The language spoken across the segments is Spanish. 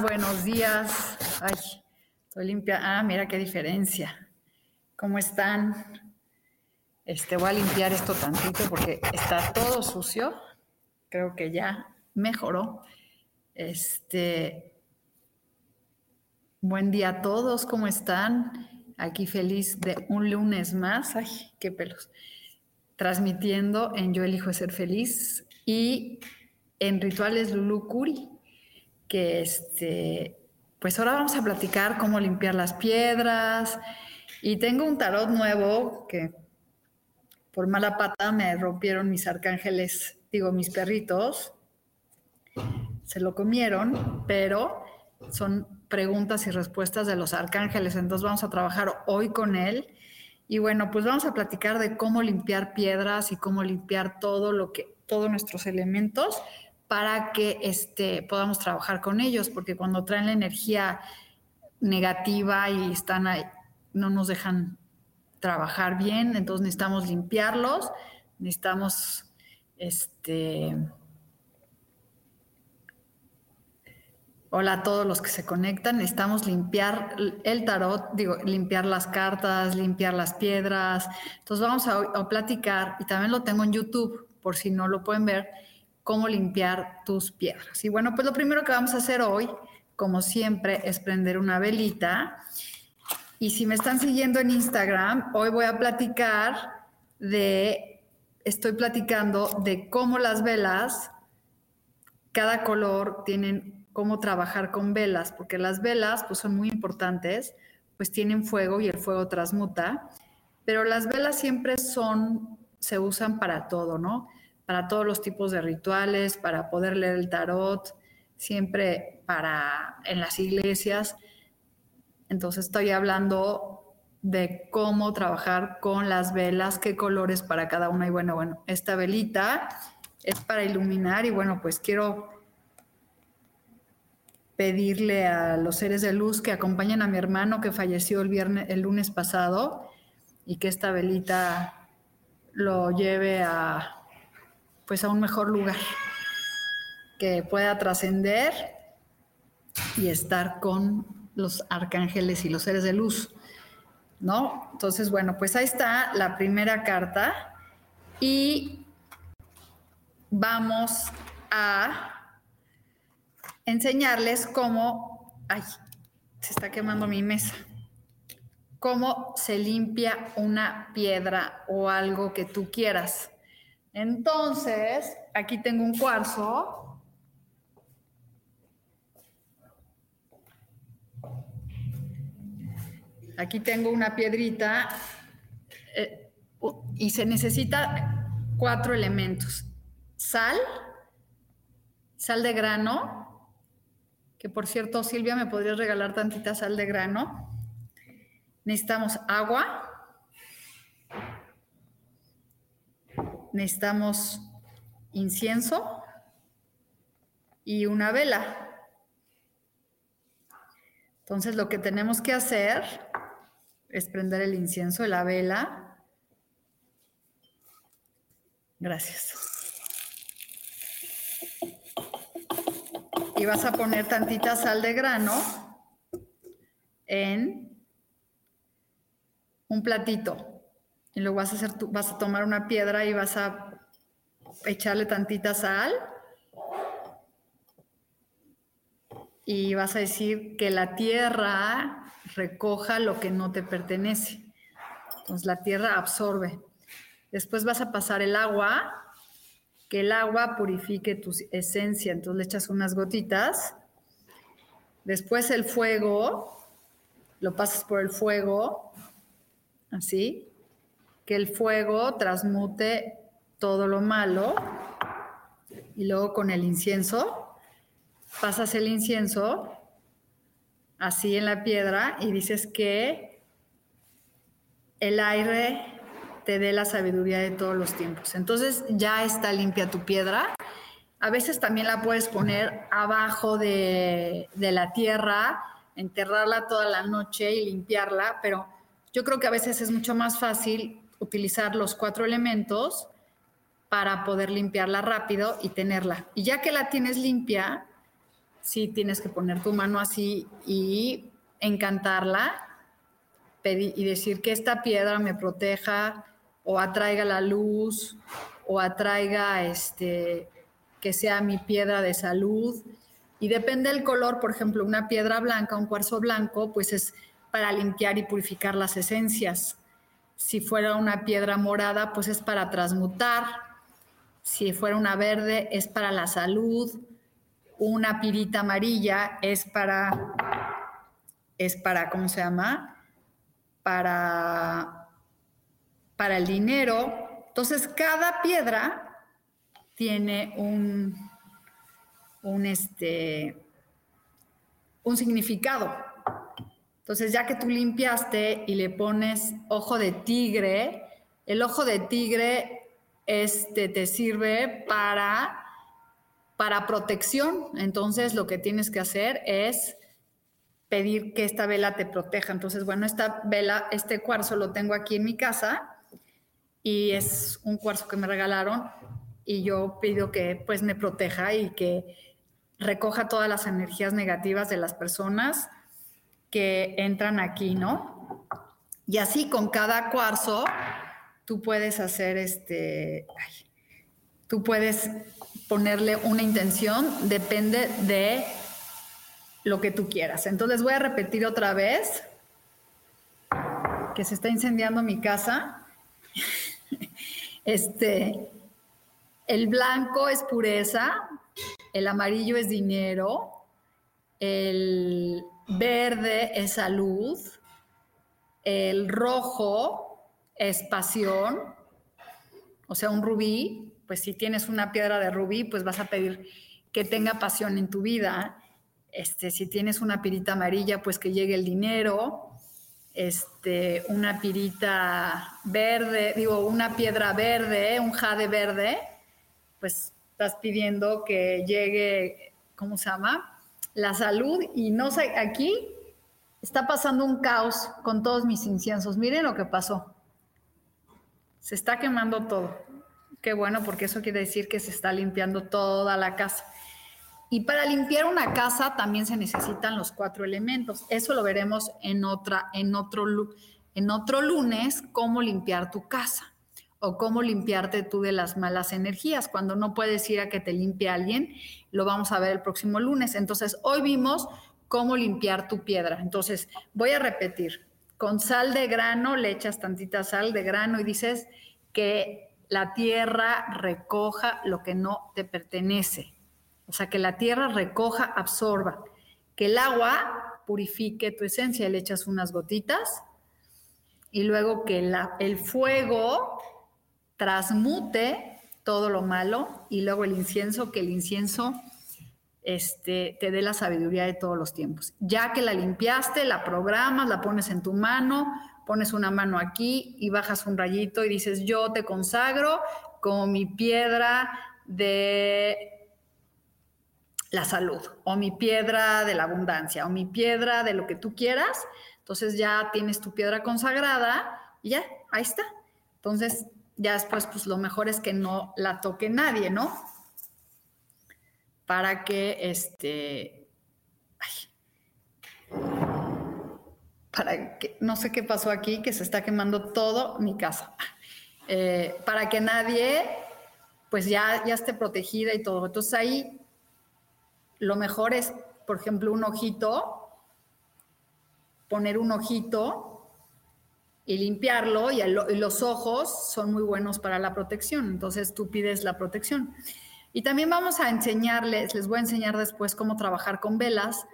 Buenos días. Ay, estoy limpia. Ah, mira qué diferencia. ¿Cómo están? Este, voy a limpiar esto tantito porque está todo sucio. Creo que ya mejoró. Este, buen día a todos, ¿cómo están? Aquí feliz de un lunes más. Ay, qué pelos. Transmitiendo en Yo elijo ser feliz y en Rituales Lulu Curi que este, pues ahora vamos a platicar cómo limpiar las piedras. Y tengo un tarot nuevo que por mala pata me rompieron mis arcángeles, digo, mis perritos. Se lo comieron, pero son preguntas y respuestas de los arcángeles. Entonces vamos a trabajar hoy con él. Y bueno, pues vamos a platicar de cómo limpiar piedras y cómo limpiar todo lo que, todos nuestros elementos para que este, podamos trabajar con ellos, porque cuando traen la energía negativa y están ahí, no nos dejan trabajar bien, entonces necesitamos limpiarlos, necesitamos este Hola a todos los que se conectan. Necesitamos limpiar el tarot, digo, limpiar las cartas, limpiar las piedras. Entonces vamos a, a, platicar, y también lo tengo en YouTube, por si no lo pueden ver, cómo limpiar tus piedras. Y bueno, pues lo primero que vamos a hacer hoy, como siempre, es prender una velita. Y si me están siguiendo en Instagram, hoy voy a platicar de, estoy platicando de cómo las velas, cada color tienen cómo trabajar con velas, porque las velas pues son muy importantes, pues tienen fuego y el fuego transmuta, pero las velas siempre son, se usan para todo, ¿no? Para todos los tipos de rituales, para poder leer el tarot, siempre para en las iglesias. Entonces estoy hablando de cómo trabajar con las velas, qué colores para cada una. Y bueno, bueno, esta velita es para iluminar y bueno, pues quiero pedirle a los seres de luz que acompañen a mi hermano que falleció el viernes, el lunes pasado y que esta velita lo lleve a pues a un mejor lugar, que pueda trascender y estar con los arcángeles y los seres de luz, ¿no? Entonces, bueno, pues ahí está la primera carta y vamos a enseñarles cómo, ay, se está quemando mi mesa, cómo se limpia una piedra o algo que tú quieras. Entonces, aquí tengo un cuarzo. Aquí tengo una piedrita eh, y se necesita cuatro elementos. Sal, sal de grano, que por cierto, Silvia, ¿me podrías regalar tantita sal de grano? Necesitamos agua, necesitamos incienso y una vela. Entonces lo que tenemos que hacer es prender el incienso de la vela. Gracias. Y vas a poner tantita sal de grano en un platito. Y luego vas a hacer, vas a tomar una piedra y vas a echarle tantita sal. y vas a decir que la tierra recoja lo que no te pertenece. Entonces la tierra absorbe. Después vas a pasar el agua, que el agua purifique tu esencia. Entonces le echas unas gotitas. Después el fuego, lo pasas por el fuego, así, que el fuego transmute todo lo malo. Y luego con el incienso, pasas el incienso así en la piedra y dices que el aire te dé la sabiduría de todos los tiempos. Entonces ya está limpia tu piedra. A veces también la puedes poner abajo de, de la tierra, enterrarla toda la noche y limpiarla, pero yo creo que a veces es mucho más fácil utilizar los cuatro elementos para poder limpiarla rápido y tenerla. Y ya que la tienes limpia, sí tienes que poner tu mano así y encantarla y decir que esta piedra me proteja o atraiga la luz o atraiga este que sea mi piedra de salud y depende del color, por ejemplo, una piedra blanca, un cuarzo blanco, pues es para limpiar y purificar las esencias. Si fuera una piedra morada, pues es para transmutar. Si fuera una verde, es para la salud una pirita amarilla es para, es para, ¿cómo se llama? Para, para el dinero. Entonces, cada piedra tiene un, un, este, un significado. Entonces, ya que tú limpiaste y le pones ojo de tigre, el ojo de tigre este, te sirve para para protección. Entonces lo que tienes que hacer es pedir que esta vela te proteja. Entonces, bueno, esta vela, este cuarzo lo tengo aquí en mi casa y es un cuarzo que me regalaron y yo pido que pues me proteja y que recoja todas las energías negativas de las personas que entran aquí, ¿no? Y así con cada cuarzo tú puedes hacer este, tú puedes ponerle una intención, depende de lo que tú quieras. Entonces voy a repetir otra vez que se está incendiando mi casa. Este, el blanco es pureza, el amarillo es dinero, el verde es salud, el rojo es pasión, o sea, un rubí, pues si tienes una piedra de rubí, pues vas a pedir que tenga pasión en tu vida. Este, si tienes una pirita amarilla, pues que llegue el dinero. Este, una pirita verde, digo, una piedra verde, un jade verde, pues estás pidiendo que llegue, ¿cómo se llama? La salud. Y no sé, aquí está pasando un caos con todos mis inciensos. Miren lo que pasó. Se está quemando todo. Qué bueno, porque eso quiere decir que se está limpiando toda la casa. Y para limpiar una casa también se necesitan los cuatro elementos. Eso lo veremos en, otra, en, otro, en otro lunes, cómo limpiar tu casa o cómo limpiarte tú de las malas energías. Cuando no puedes ir a que te limpie alguien, lo vamos a ver el próximo lunes. Entonces, hoy vimos cómo limpiar tu piedra. Entonces, voy a repetir. Con sal de grano, le echas tantita sal de grano y dices que la tierra recoja lo que no te pertenece. O sea, que la tierra recoja, absorba. Que el agua purifique tu esencia, le echas unas gotitas. Y luego que el fuego transmute todo lo malo. Y luego el incienso, que el incienso este, te dé la sabiduría de todos los tiempos. Ya que la limpiaste, la programas, la pones en tu mano, pones una mano aquí y bajas un rayito y dices, yo te consagro como mi piedra de la salud, o mi piedra de la abundancia, o mi piedra de lo que tú quieras. Entonces ya tienes tu piedra consagrada y ya, ahí está. Entonces ya después, pues lo mejor es que no la toque nadie, ¿no? Para que este... para que, no sé qué pasó aquí, que se está quemando todo mi casa, eh, para que nadie, pues ya, ya esté protegida y todo. Entonces ahí lo mejor es por ejemplo, un ojito, poner un ojito y limpiarlo y, los ojos son muy buenos para la protección, entonces tú pides la protección. Y también vamos a enseñarles, les voy a enseñar después cómo trabajar con velas,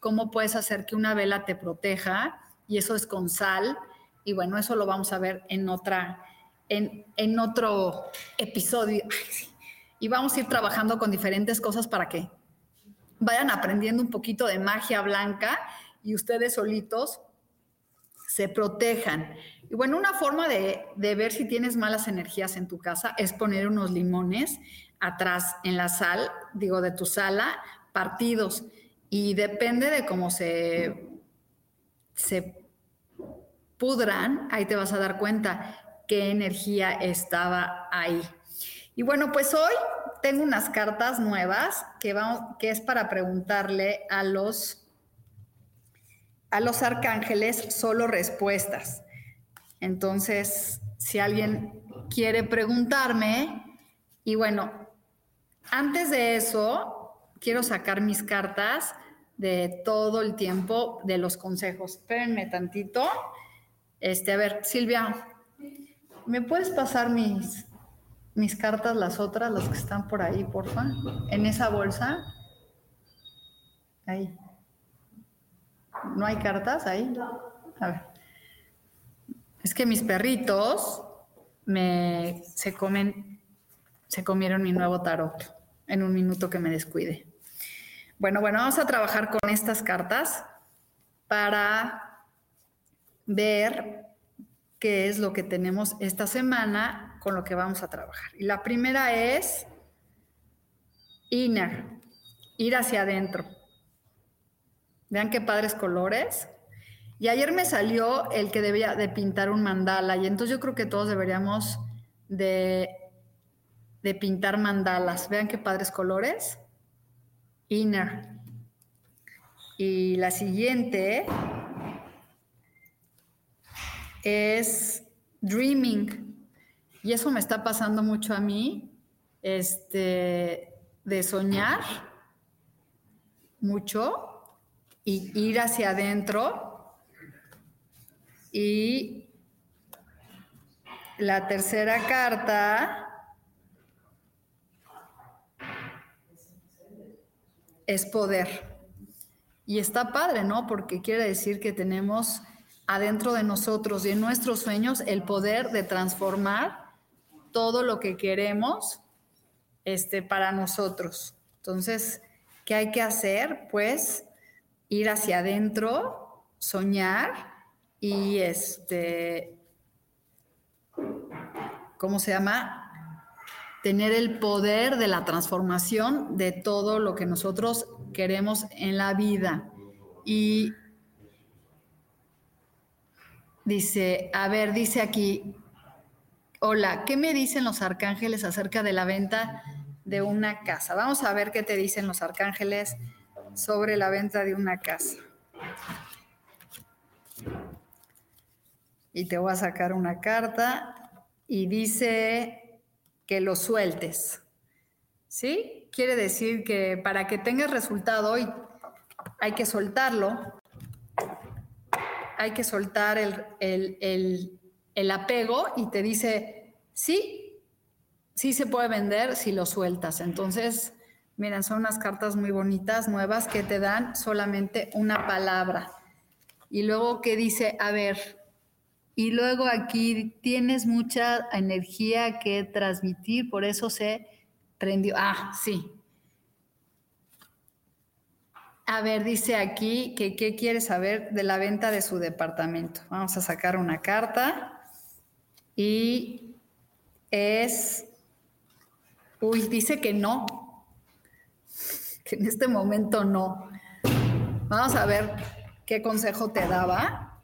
cómo puedes hacer que una vela te proteja, y eso es con sal. Y bueno, eso lo vamos a ver en, otra, en, en otro episodio. Y vamos a ir trabajando con diferentes cosas para que vayan aprendiendo un poquito de magia blanca y ustedes solitos se protejan. Y bueno, una forma de, de, ver si tienes malas energías en tu casa es poner unos limones atrás en la sal, digo, de tu sala, partidos. Y depende de cómo se, se pudran, ahí te vas a dar cuenta qué energía estaba ahí. Y bueno, pues hoy tengo unas cartas nuevas que, vamos, que es para preguntarle a los, a los arcángeles solo respuestas. Entonces, si alguien quiere preguntarme, y bueno, antes de eso, quiero sacar mis cartas de todo el tiempo de los consejos. Espérenme tantito. Este, a ver, Silvia, ¿me puedes pasar mis, mis cartas, las otras, las que están por ahí, porfa? En esa bolsa. Ahí. ¿No hay cartas ahí? A ver. Es que mis perritos me se comen, se comieron mi nuevo tarot en un minuto que me descuide. Bueno, bueno, vamos a trabajar con estas cartas para ver qué es lo que tenemos esta semana con lo que vamos a trabajar. Y la primera es inner, ir hacia adentro. Vean qué padres colores. Y ayer me salió el que debía de pintar un mandala y entonces yo creo que todos deberíamos de de pintar mandalas. Vean qué padres colores. Inner. Y la siguiente es Dreaming. Y eso me está pasando mucho a mí, este, de soñar mucho y ir hacia adentro. Y la tercera carta es poder. Y está padre, ¿no? Porque quiere decir que tenemos adentro de nosotros y en nuestros sueños el poder de transformar todo lo que queremos este, para nosotros. Entonces, ¿qué hay que hacer? Pues ir hacia adentro, soñar y este, ¿cómo se llama? tener el poder de la transformación de todo lo que nosotros queremos en la vida. Y dice, a ver, dice aquí, hola, ¿qué me dicen los arcángeles acerca de la venta de una casa? Vamos a ver qué te dicen los arcángeles sobre la venta de una casa. Y te voy a sacar una carta y dice que lo sueltes. ¿Sí? Quiere decir que para que tengas resultado hay que soltarlo, hay que soltar el, apego y te dice, sí, sí se puede vender si lo sueltas. Entonces, miren, son unas cartas muy bonitas, nuevas, que te dan solamente una palabra. Y luego que dice, a ver, y luego aquí tienes mucha energía que transmitir, por eso se prendió. Ah, sí. A ver, dice aquí que qué quiere saber de la venta de su departamento. Vamos a sacar una carta y es, uy, dice que no, en este momento no. Vamos a ver qué consejo te daba.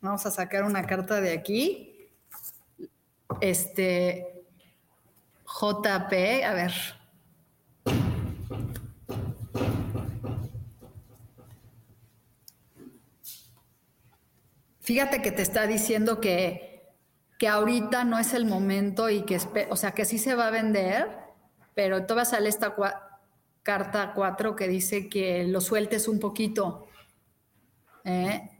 Vamos a sacar una carta de aquí. Este JP, a ver. Fíjate que te está diciendo que, que ahorita no es el momento y que, o sea, que sí se va a vender, pero todavía sale esta carta 4 que dice que lo sueltes un poquito. ¿eh?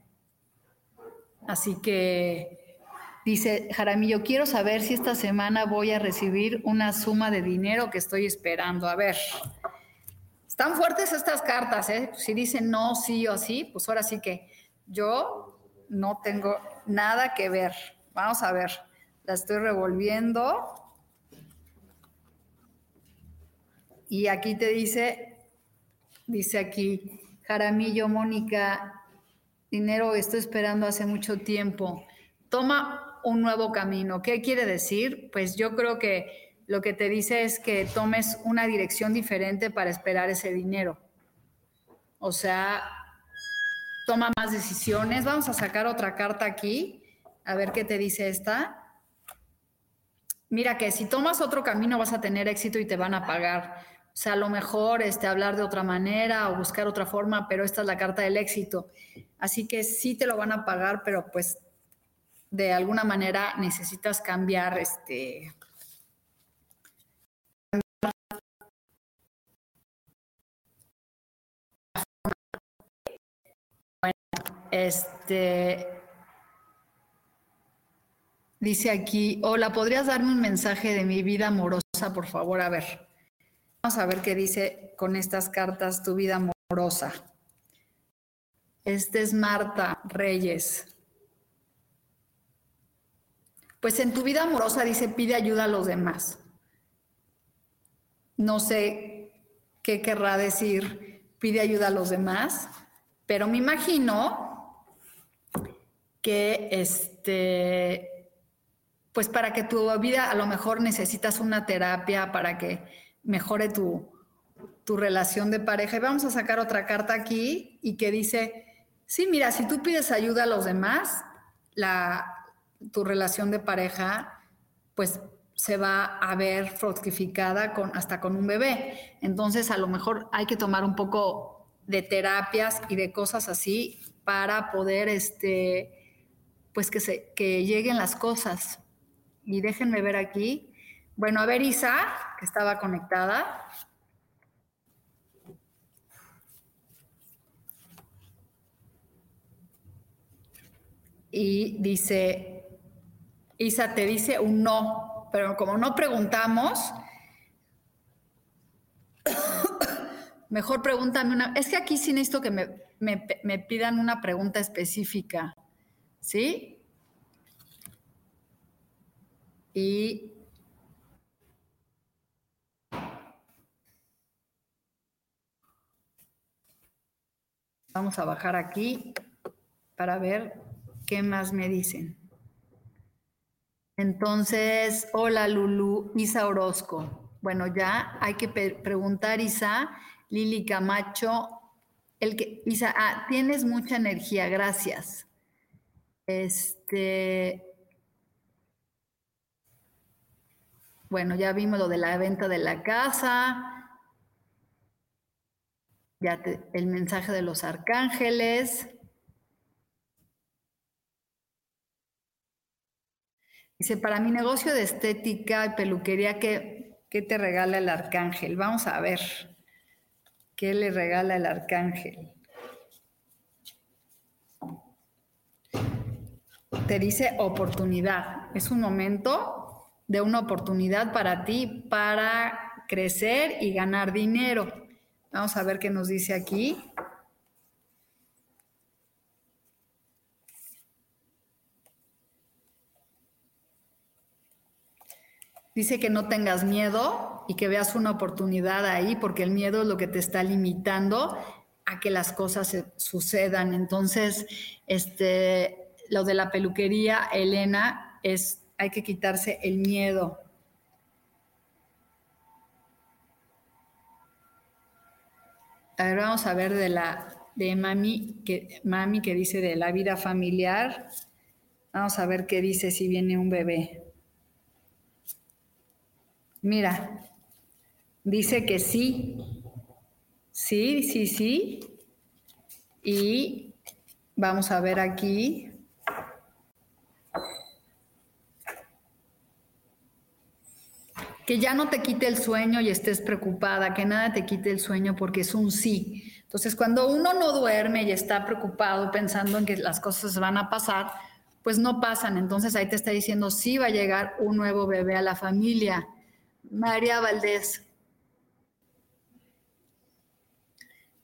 Así que dice Jaramillo, quiero saber si esta semana voy a recibir una suma de dinero que estoy esperando. A ver, están fuertes estas cartas, ¿eh? Si dicen no, sí o sí, pues ahora sí que yo no tengo nada que ver. Vamos a ver, la estoy revolviendo. Y aquí te dice, dice aquí, Jaramillo, Mónica, dinero estoy esperando hace mucho tiempo. Toma un nuevo camino. ¿Qué quiere decir? Pues yo creo que lo que te dice es que tomes una dirección diferente para esperar ese dinero. O sea, toma más decisiones. Vamos a sacar otra carta aquí, a ver qué te dice esta. Mira que si tomas otro camino vas a tener éxito y te van a pagar. O sea, a lo mejor este, hablar de otra manera o buscar otra forma, pero esta es la carta del éxito. Así que sí te lo van a pagar, pero pues de alguna manera necesitas cambiar este. Este. Dice aquí, hola, ¿podrías darme un mensaje de mi vida amorosa, por favor? A ver. Vamos a ver qué dice con estas cartas tu vida amorosa. Este es Marta Reyes. Pues en tu vida amorosa dice pide ayuda a los demás. No sé qué querrá decir pide ayuda a los demás, pero me imagino que este, pues para que tu vida a lo mejor necesitas una terapia para que mejore tu, relación de pareja. Y vamos a sacar otra carta aquí y que dice, sí, mira, si tú pides ayuda a los demás, la, tu relación de pareja, pues se va a ver fructificada con, hasta con un bebé. Entonces, a lo mejor hay que tomar un poco de terapias y de cosas así para poder, este, pues que, se, que lleguen las cosas. Y déjenme ver aquí, bueno, a ver, Isa, que estaba conectada. Y dice, Isa te dice un no, pero como no preguntamos, mejor pregúntame una. Es que aquí sí necesito que me, me pidan una pregunta específica, ¿sí? Y Vamos a bajar aquí para ver qué más me dicen. Entonces, hola Lulu, Isa Orozco. Bueno, ya hay que preguntar, Isa, Lili Camacho, el que, Isa, ah, tienes mucha energía, gracias. Este, bueno, ya vimos lo de la venta de la casa ya el mensaje de los arcángeles. Dice, para mi negocio de estética y peluquería, ¿qué, ¿qué, te regala el arcángel? Vamos a ver qué le regala el arcángel. Te dice oportunidad. Es un momento de una oportunidad para ti para crecer y ganar dinero. Vamos a ver qué nos dice aquí. Dice que no tengas miedo y que veas una oportunidad ahí, porque el miedo es lo que te está limitando a que las cosas sucedan. Entonces, este, lo de la peluquería, Elena, es hay que quitarse el miedo. A ver, vamos a ver de la de mami que mami que dice de la vida familiar. Vamos a ver qué dice si viene un bebé. Mira, dice que sí. Sí, sí, sí. Y vamos a ver aquí. Que ya no te quite el sueño y estés preocupada, que nada te quite el sueño porque es un sí. Entonces, cuando uno no duerme y está preocupado pensando en que las cosas van a pasar, pues no pasan. Entonces ahí te está diciendo, sí va a llegar un nuevo bebé a la familia. María Valdés.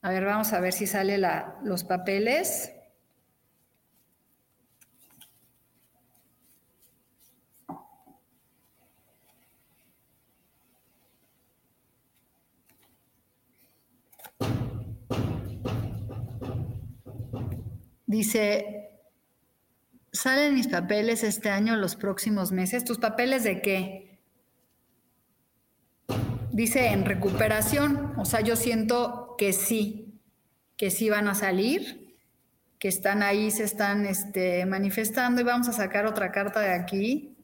A ver, vamos a ver si sale la, los papeles. Dice, ¿salen mis papeles este año, los próximos meses? ¿Tus papeles de qué? Dice en recuperación, o sea, yo siento que sí, que sí van a salir, que están ahí, se están este, manifestando y vamos a sacar otra carta de aquí.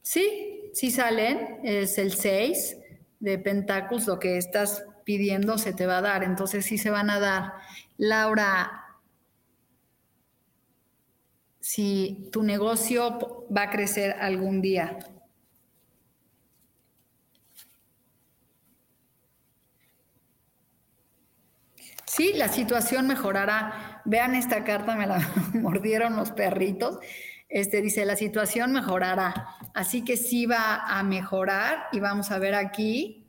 Sí, sí salen, es el 6 de Pentáculos, lo que estás pidiendo se te va a dar, entonces sí se van a dar. Laura, si tu negocio va a crecer algún día. Sí, la situación mejorará. Vean esta carta, me la mordieron los perritos. Este dice, la situación mejorará. Así que sí va a mejorar y vamos a ver aquí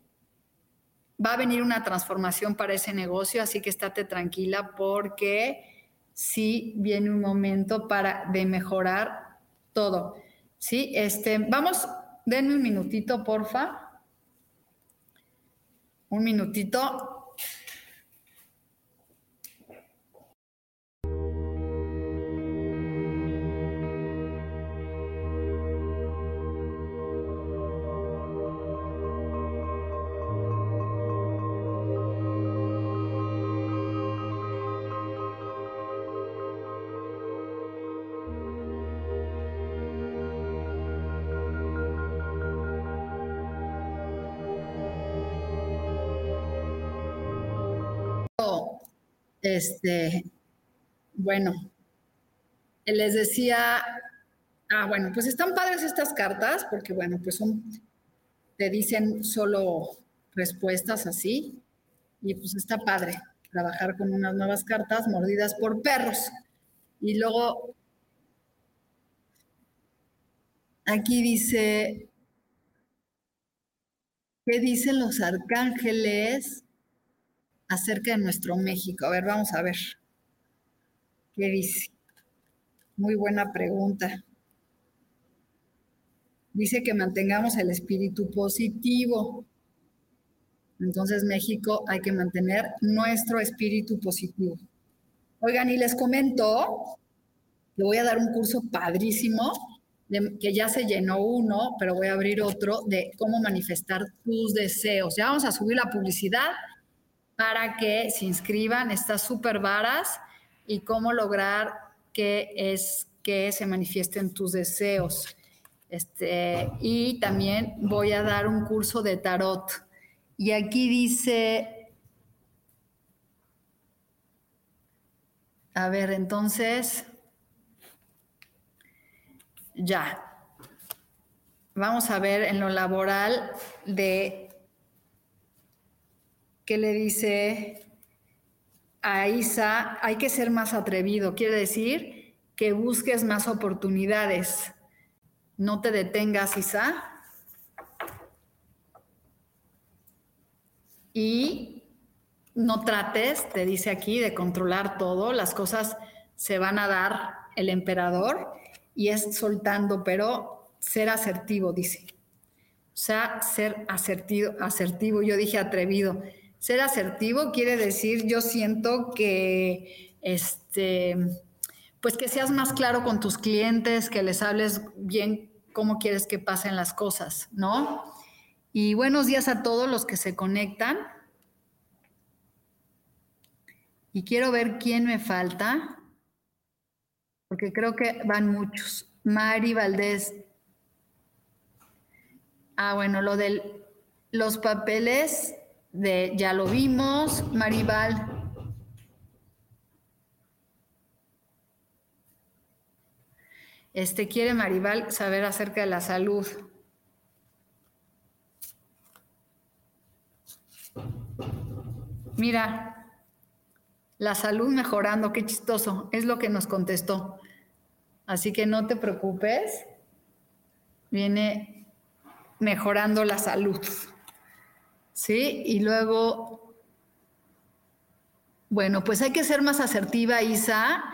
va a venir una transformación para ese negocio, así que estate tranquila porque sí viene un momento para de mejorar todo. Sí, este, vamos, denme un minutito, porfa. Un minutito. Este, bueno, les decía, ah, bueno, pues están padres estas cartas, porque bueno, pues son, te dicen solo respuestas así, y pues está padre trabajar con unas nuevas cartas mordidas por perros. Y luego, aquí dice, ¿qué dicen los arcángeles? Acerca de nuestro México? A ver, vamos a ver. ¿Qué dice? Muy buena pregunta. Dice que mantengamos el espíritu positivo. Entonces, México hay que mantener nuestro espíritu positivo. Oigan, y les comento que voy a dar un curso padrísimo, que ya se llenó uno, pero voy a abrir otro, de cómo manifestar tus deseos. Ya vamos a subir la publicidad para que se inscriban. Está súper varas y cómo lograr que es que se manifiesten tus deseos. Este, y también voy a dar un curso de tarot. Y aquí dice, a ver, entonces, ya. Vamos a ver en lo laboral de que le dice a Isa, hay que ser más atrevido, quiere decir que busques más oportunidades. No te detengas, Isa. Y no trates, te dice aquí, de controlar todo. Las cosas se van a dar el emperador y es soltando, pero ser asertivo, dice. O sea, ser asertivo, asertivo. Yo dije atrevido. Ser asertivo quiere decir, yo siento que, este, pues que seas más claro con tus clientes, que les hables bien cómo quieres que pasen las cosas, ¿no? Y buenos días a todos los que se conectan. Y quiero ver quién me falta, porque creo que van muchos. Mari Valdés. Ah, bueno, lo de los papeles de ya lo vimos, Maribal. Este quiere Maribal saber acerca de la salud. Mira, la salud mejorando, qué chistoso, es lo que nos contestó. Así que no te preocupes, viene mejorando la salud. ¿Sí? Y luego, bueno, pues hay que ser más asertiva, Isa,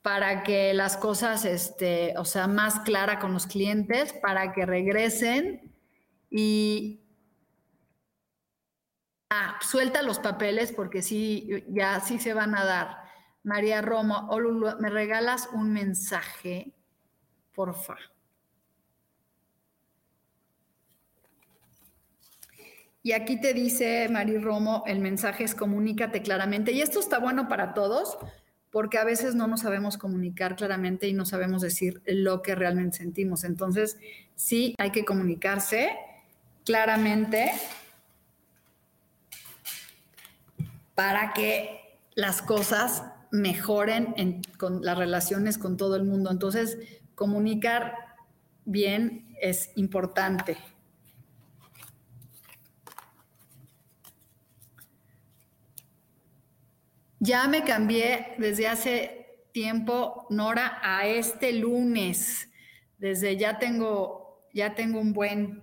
para que las cosas, este, o sea, más clara con los clientes, para que regresen y... Ah, suelta los papeles porque sí, ya sí se van a dar. María Romo, ¿me regalas un mensaje? Porfa. Y aquí te dice María Romo, el mensaje es comunícate claramente. Y esto está bueno para todos, porque a veces no nos sabemos comunicar claramente y no sabemos decir lo que realmente sentimos. Entonces, sí hay que comunicarse claramente para que las cosas mejoren con las relaciones con todo el mundo. Entonces, comunicar bien es importante. Ya me cambié desde hace tiempo, Nora, a este lunes. Desde ya tengo, ya tengo un buen,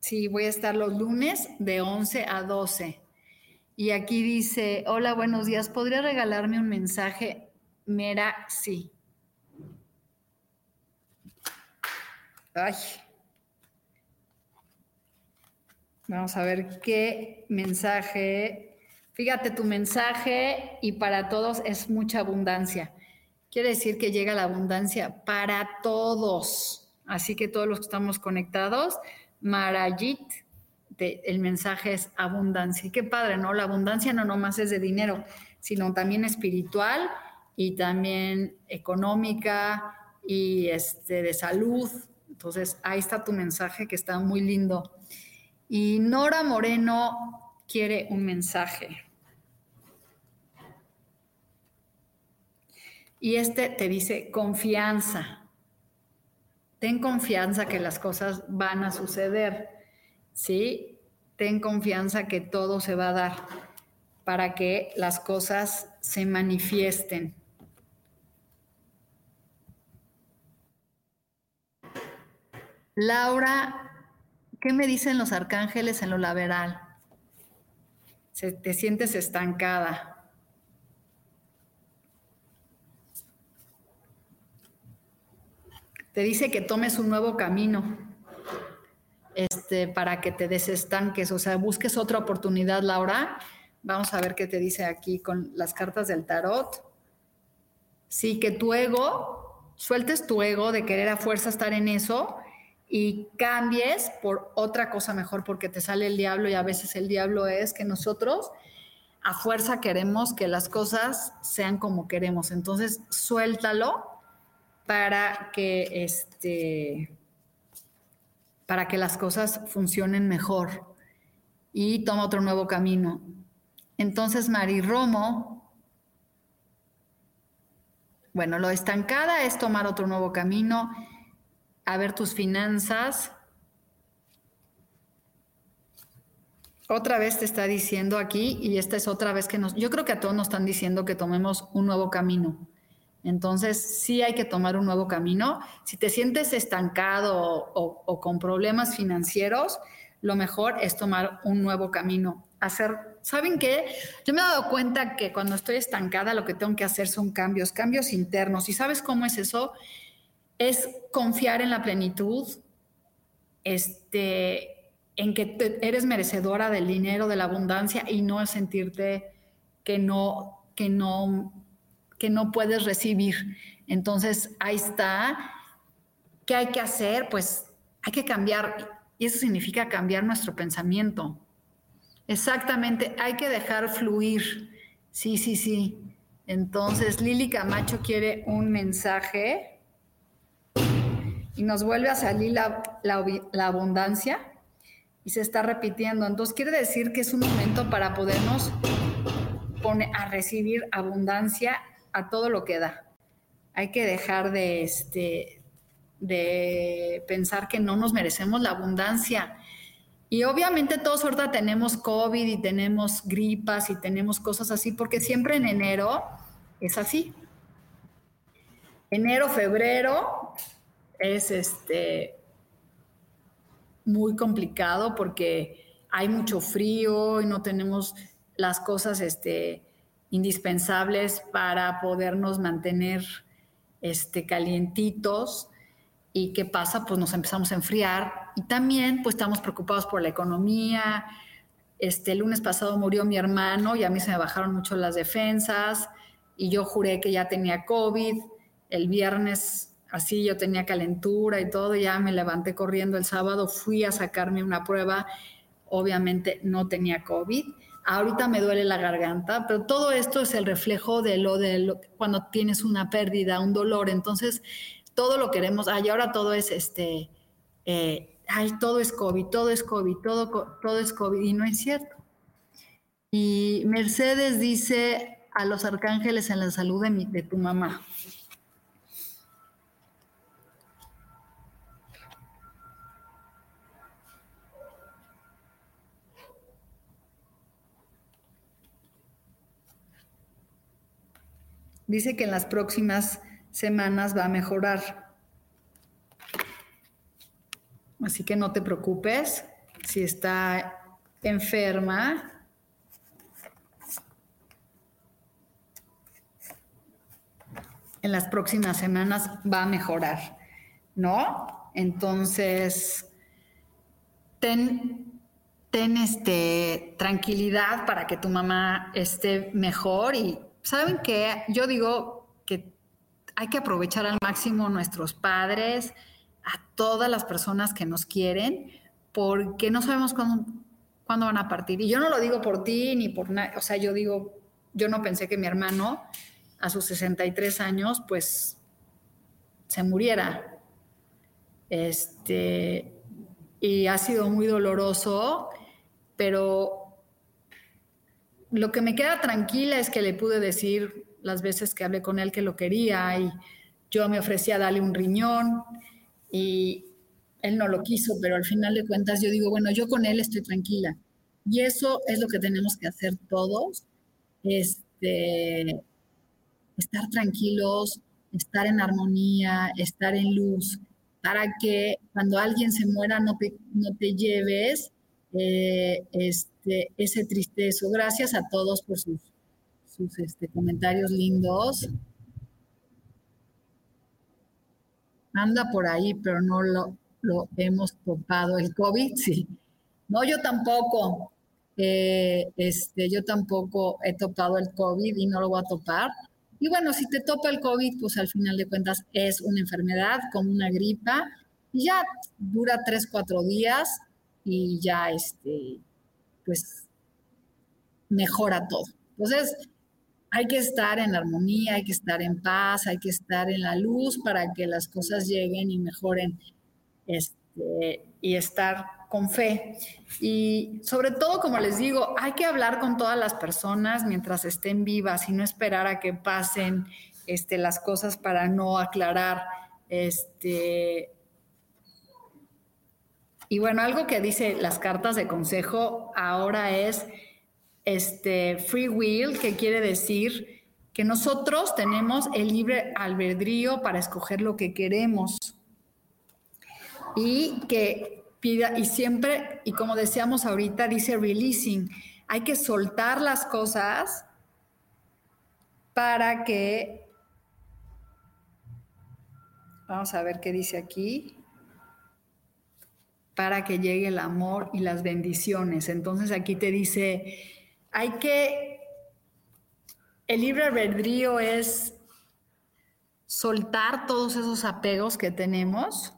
sí, voy a estar los lunes de 11 a 12. Y aquí dice, hola, buenos días, ¿podría regalarme un mensaje? Mera, sí. Ay. Vamos a ver qué mensaje Fíjate, tu mensaje y para todos es mucha abundancia. Quiere decir que llega la abundancia para todos. Así que todos los que estamos conectados, Marayit, el mensaje es abundancia. Qué padre, ¿no? La abundancia no nomás es de dinero, sino también espiritual y también económica y este, de salud. Entonces, ahí está tu mensaje que está muy lindo. Y Nora Moreno quiere un mensaje. Y este te dice confianza. Ten confianza que las cosas van a suceder. ¿Sí? Ten confianza que todo se va a dar para que las cosas se manifiesten. Laura, ¿qué me dicen los arcángeles en lo laboral? Se, te sientes estancada. Te dice que tomes un nuevo camino este, para que te desestanques, o sea, busques otra oportunidad, Laura. Vamos a ver qué te dice aquí con las cartas del tarot. Sí, que tu ego, sueltes tu ego de querer a fuerza estar en eso y cambies por otra cosa mejor porque te sale el diablo y a veces el diablo es que nosotros a fuerza queremos que las cosas sean como queremos. Entonces, suéltalo para que este para que las cosas funcionen mejor y toma otro nuevo camino. Entonces, Mari Romo, bueno, lo estancada es tomar otro nuevo camino, a ver tus finanzas. Otra vez te está diciendo aquí, y esta es otra vez que nos, yo creo que a todos nos están diciendo que tomemos un nuevo camino. Entonces, sí hay que tomar un nuevo camino. Si te sientes estancado o, con problemas financieros, lo mejor es tomar un nuevo camino. Hacer, ¿saben qué? Yo me he dado cuenta que cuando estoy estancada, lo que tengo que hacer son cambios, cambios internos. ¿Y sabes cómo es eso? Es confiar en la plenitud, este, en que eres merecedora del dinero, de la abundancia y no sentirte que no, que no que no puedes recibir. Entonces, ahí está. ¿Qué hay que hacer? Pues hay que cambiar, y eso significa cambiar nuestro pensamiento. Exactamente, hay que dejar fluir. Sí, sí, sí. Entonces, Lili Camacho quiere un mensaje y nos vuelve a salir la, la, abundancia y se está repitiendo. Entonces, quiere decir que es un momento para podernos poner a recibir abundancia a todo lo que da. Hay que dejar de, este, de pensar que no nos merecemos la abundancia. Y obviamente todos ahorita tenemos COVID y tenemos gripas y tenemos cosas así, porque siempre en enero es así. Enero, febrero es este muy complicado porque hay mucho frío y no tenemos las cosas este, indispensables para podernos mantener este, calientitos. ¿Y qué pasa? Pues nos empezamos a enfriar y también pues estamos preocupados por la economía. Este, el lunes pasado murió mi hermano y a mí se me bajaron mucho las defensas y yo juré que ya tenía COVID. El viernes así yo tenía calentura y todo, ya me levanté corriendo el sábado, fui a sacarme una prueba, obviamente no tenía COVID. Ahorita me duele la garganta, pero todo esto es el reflejo de lo de lo, cuando tienes una pérdida, un dolor. Entonces, todo lo queremos, ay, ahora todo es este, eh, ay, todo es COVID, todo es COVID, todo, todo es COVID, y no es cierto. Y Mercedes dice a los arcángeles en la salud de, de tu mamá. Dice que en las próximas semanas va a mejorar. Así que no te preocupes si está enferma. En las próximas semanas va a mejorar, ¿no? Entonces, ten, ten este, tranquilidad para que tu mamá esté mejor y saben que yo digo que hay que aprovechar al máximo nuestros padres, a todas las personas que nos quieren, porque no sabemos cuándo, van a partir. Y yo no lo digo por ti ni por nada, o sea, yo digo, yo no pensé que mi hermano a sus 63 años, pues se muriera. Este, y ha sido muy doloroso, pero lo que me queda tranquila es que le pude decir las veces que hablé con él que lo quería y yo me ofrecía darle un riñón y él no lo quiso, pero al final de cuentas yo digo, bueno, yo con él estoy tranquila. Y eso es lo que tenemos que hacer todos, este, estar tranquilos, estar en armonía, estar en luz, para que cuando alguien se muera no te, no te lleves eh, este, ese tristezo. Gracias a todos por sus sus este, comentarios lindos. Anda por ahí, pero no lo, lo hemos topado. El COVID, sí. No, yo tampoco. Eh, este, yo tampoco he topado el COVID y no lo voy a topar. Y bueno, si te topa el COVID, pues al final de cuentas es una enfermedad como una gripa y ya dura tres, cuatro días y ya, este, pues, mejora todo. Entonces, hay que estar en armonía, hay que estar en paz, hay que estar en la luz para que las cosas lleguen y mejoren este, y estar con fe. Y sobre todo, como les digo, hay que hablar con todas las personas mientras estén vivas y no esperar a que pasen este, las cosas para no aclarar. Este, y bueno, algo que dice las cartas de consejo ahora es este, free will, que quiere decir que nosotros tenemos el libre albedrío para escoger lo que queremos. Y que pida, y siempre, y como decíamos ahorita, dice releasing, hay que soltar las cosas para que, vamos a ver qué dice aquí, para que llegue el amor y las bendiciones. Entonces aquí te dice, hay que, el libre albedrío es soltar todos esos apegos que tenemos.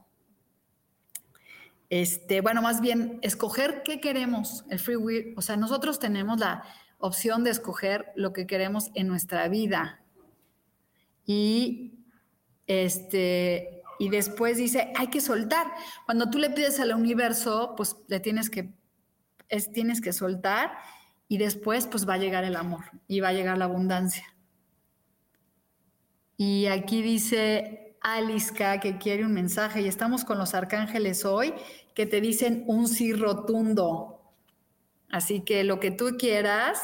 Este, bueno, más bien escoger qué queremos, el free will. O sea, nosotros tenemos la opción de escoger lo que queremos en nuestra vida. Y este, y después dice, hay que soltar. Cuando tú le pides al universo, pues le tienes que, es, tienes que soltar y después pues va a llegar el amor y va a llegar la abundancia. Y aquí dice, Aliska que quiere un mensaje y estamos con los arcángeles hoy que te dicen un sí rotundo. Así que lo que tú quieras,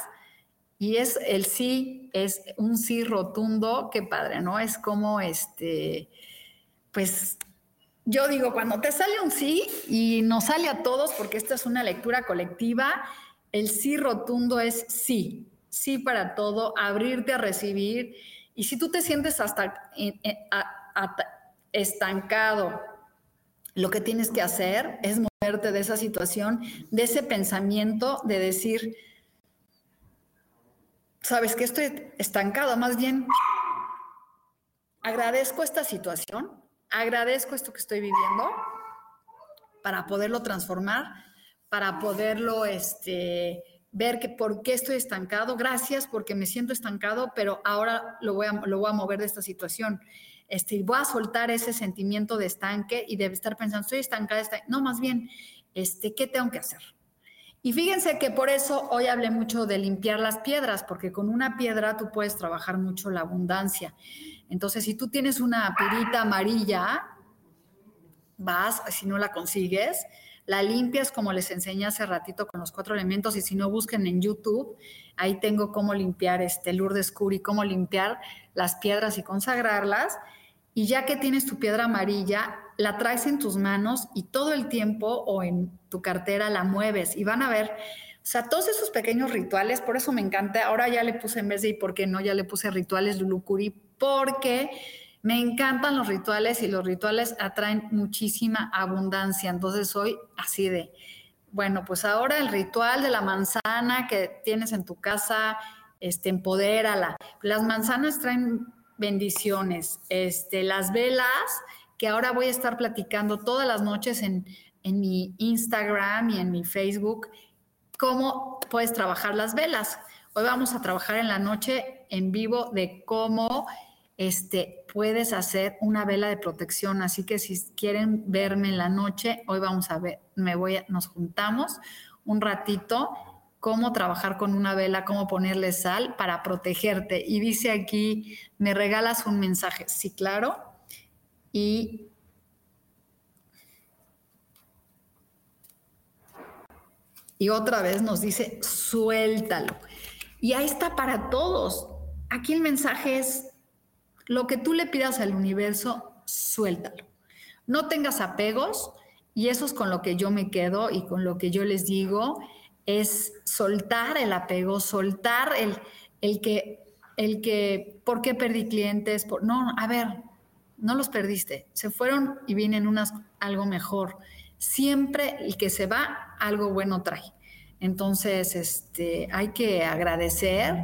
y es el sí, es un sí rotundo, qué padre, ¿no? Es como este, pues yo digo, cuando te sale un sí y nos sale a todos, porque esta es una lectura colectiva, el sí rotundo es sí, sí para todo, abrirte a recibir. Y si tú te sientes hasta estancado, lo que tienes que hacer es moverte de esa situación, de ese pensamiento de decir, sabes que estoy estancado, más bien agradezco esta situación, agradezco esto que estoy viviendo para poderlo transformar, para poderlo este, ver que por qué estoy estancado. Gracias porque me siento estancado, pero ahora lo voy a, lo voy a mover de esta situación. Este, voy a soltar ese sentimiento de estanque y de estar pensando, estoy estancada, no, más bien, este, ¿qué tengo que hacer? Y fíjense que por eso hoy hablé mucho de limpiar las piedras, porque con una piedra tú puedes trabajar mucho la abundancia. Entonces, si tú tienes una pirita amarilla, vas, si no la consigues, la limpias como les enseñé hace ratito con los cuatro elementos y si no busquen en YouTube, ahí tengo cómo limpiar este Lourdes Curi, cómo limpiar las piedras y consagrarlas. Y ya que tienes tu piedra amarilla, la traes en tus manos y todo el tiempo o en tu cartera la mueves y van a ver, o sea, todos esos pequeños rituales, por eso me encanta, ahora ya le puse en vez de y por qué no, ya le puse rituales Lulucuri, porque me encantan los rituales y los rituales atraen muchísima abundancia, entonces soy así de, bueno, pues ahora el ritual de la manzana que tienes en tu casa, este, empodérala. Las manzanas traen bendiciones, este, las velas que ahora voy a estar platicando todas las noches en, mi Instagram y en mi Facebook, cómo puedes trabajar las velas. Hoy vamos a trabajar en la noche en vivo de cómo este, puedes hacer una vela de protección. Así que si quieren verme en la noche, hoy vamos a ver, me voy nos juntamos un ratito cómo trabajar con una vela, cómo ponerle sal para protegerte. Y dice aquí, me regalas un mensaje. Sí, claro y Y otra vez nos dice, suéltalo. Y ahí está para todos. Aquí el mensaje es, lo que tú le pidas al universo, suéltalo. No tengas apegos y eso es con lo que yo me quedo y con lo que yo les digo, es soltar el apego, soltar el, el que, el que, ¿por qué perdí clientes? Por, no, a ver, no los perdiste, se fueron y vienen unas algo mejor. Siempre el que se va, algo bueno trae. Entonces, este, hay que agradecer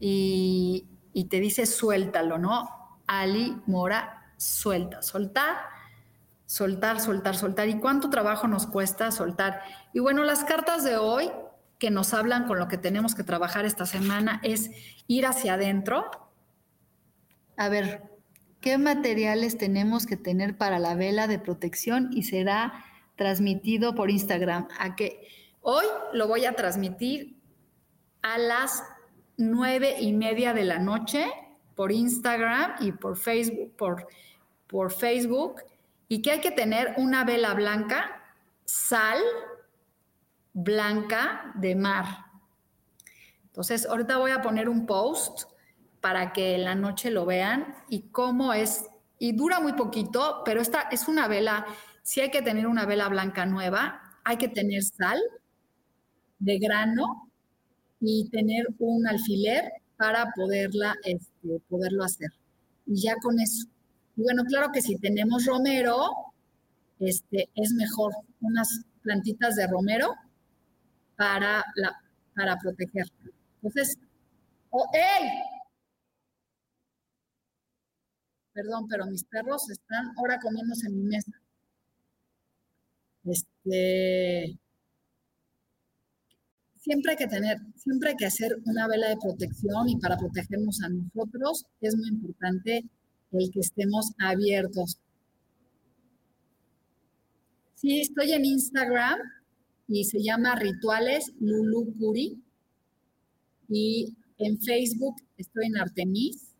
y, te dice suéltalo, ¿no? Ali Mora, suelta, soltar, soltar, soltar, soltar. ¿Y cuánto trabajo nos cuesta soltar? Y bueno, las cartas de hoy que nos hablan con lo que tenemos que trabajar esta semana es ir hacia adentro. A ver, qué materiales tenemos que tener para la vela de protección y será transmitido por Instagram. A que hoy lo voy a transmitir a las nueve y media de la noche por Instagram y por Facebook, por, por Facebook, y que hay que tener una vela blanca, sal blanca de mar. Entonces, ahorita voy a poner un post para que en la noche lo vean y cómo es, y dura muy poquito, pero esta es una vela, si hay que tener una vela blanca nueva, hay que tener sal de grano y tener un alfiler para poderla, este, poderlo hacer. Y ya con eso. Y bueno, claro que si tenemos romero, este, es mejor unas plantitas de romero para, la, para proteger. Entonces, oh, ¡hey! perdón, pero mis perros están ahora comiéndose en mi mesa. Este, siempre hay que tener, siempre hay que hacer una vela de protección y para protegernos a nosotros es muy importante el que estemos abiertos. Sí, estoy en Instagram y se llama Rituales Lulu y en Facebook estoy en Artemis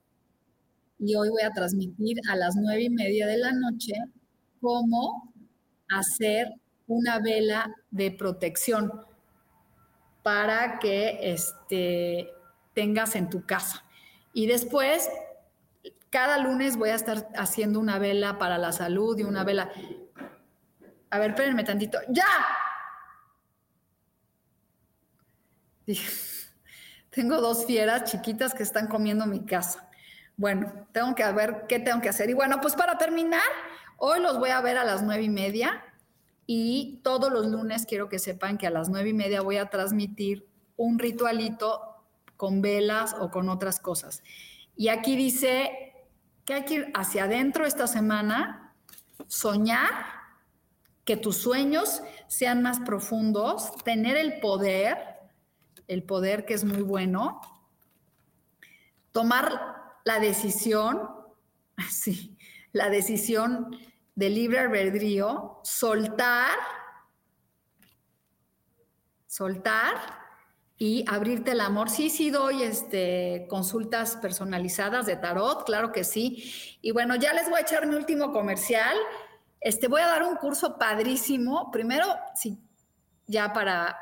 y hoy voy a transmitir a las nueve y media de la noche cómo hacer una vela de protección para que este, tengas en tu casa. Y después, cada lunes voy a estar haciendo una vela para la salud y una vela. A ver, espérenme tantito. ¡Ya! Tengo dos fieras chiquitas que están comiendo mi casa. Bueno, tengo que ver qué tengo que hacer. Y bueno, pues para terminar, hoy los voy a ver a las nueve y media y todos los lunes quiero que sepan que a las nueve y media voy a transmitir un ritualito con velas o con otras cosas. Y aquí dice que hay que ir hacia adentro esta semana, soñar, que tus sueños sean más profundos, tener el poder, el poder que es muy bueno, tomar la decisión, sí, la decisión de libre albedrío, soltar, soltar y abrirte el amor. Sí, sí doy este, consultas personalizadas de tarot, claro que sí. Y bueno, ya les voy a echar mi último comercial. Este, voy a dar un curso padrísimo. Primero, sí, ya para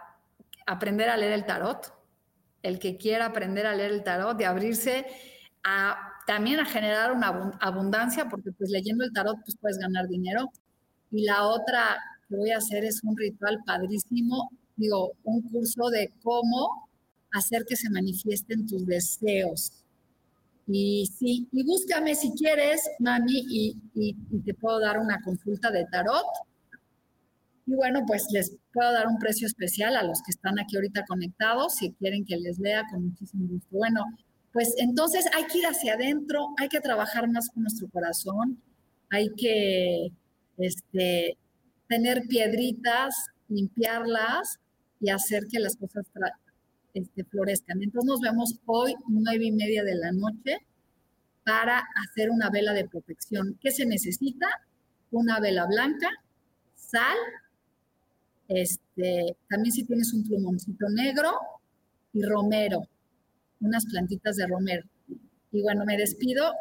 aprender a leer el tarot. El que quiera aprender a leer el tarot, de abrirse también a generar una abundancia, porque pues leyendo el tarot pues puedes ganar dinero. Y la otra que voy a hacer es un ritual padrísimo, digo, un curso de cómo hacer que se manifiesten tus deseos. Y sí, y búscame si quieres, mami, y, y, te puedo dar una consulta de tarot. Y bueno, pues les puedo dar un precio especial a los que están aquí ahorita conectados, si quieren que les lea con muchísimo gusto. Bueno, pues entonces hay que ir hacia adentro, hay que trabajar más con nuestro corazón, hay que este, tener piedritas, limpiarlas y hacer que las cosas este, florezcan. Entonces nos vemos hoy nueve y media de la noche para hacer una vela de protección. ¿Qué se necesita? Una vela blanca, sal, este, también si tienes un plumoncito negro y romero unas plantitas de romero. Y bueno, me despido.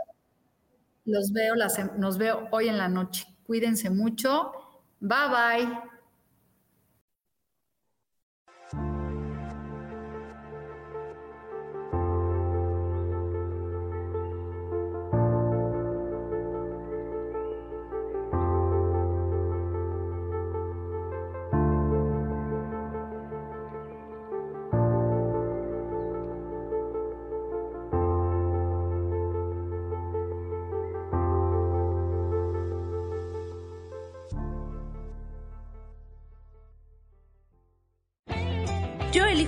Los veo, las, nos veo hoy en la noche. Cuídense mucho. Bye bye.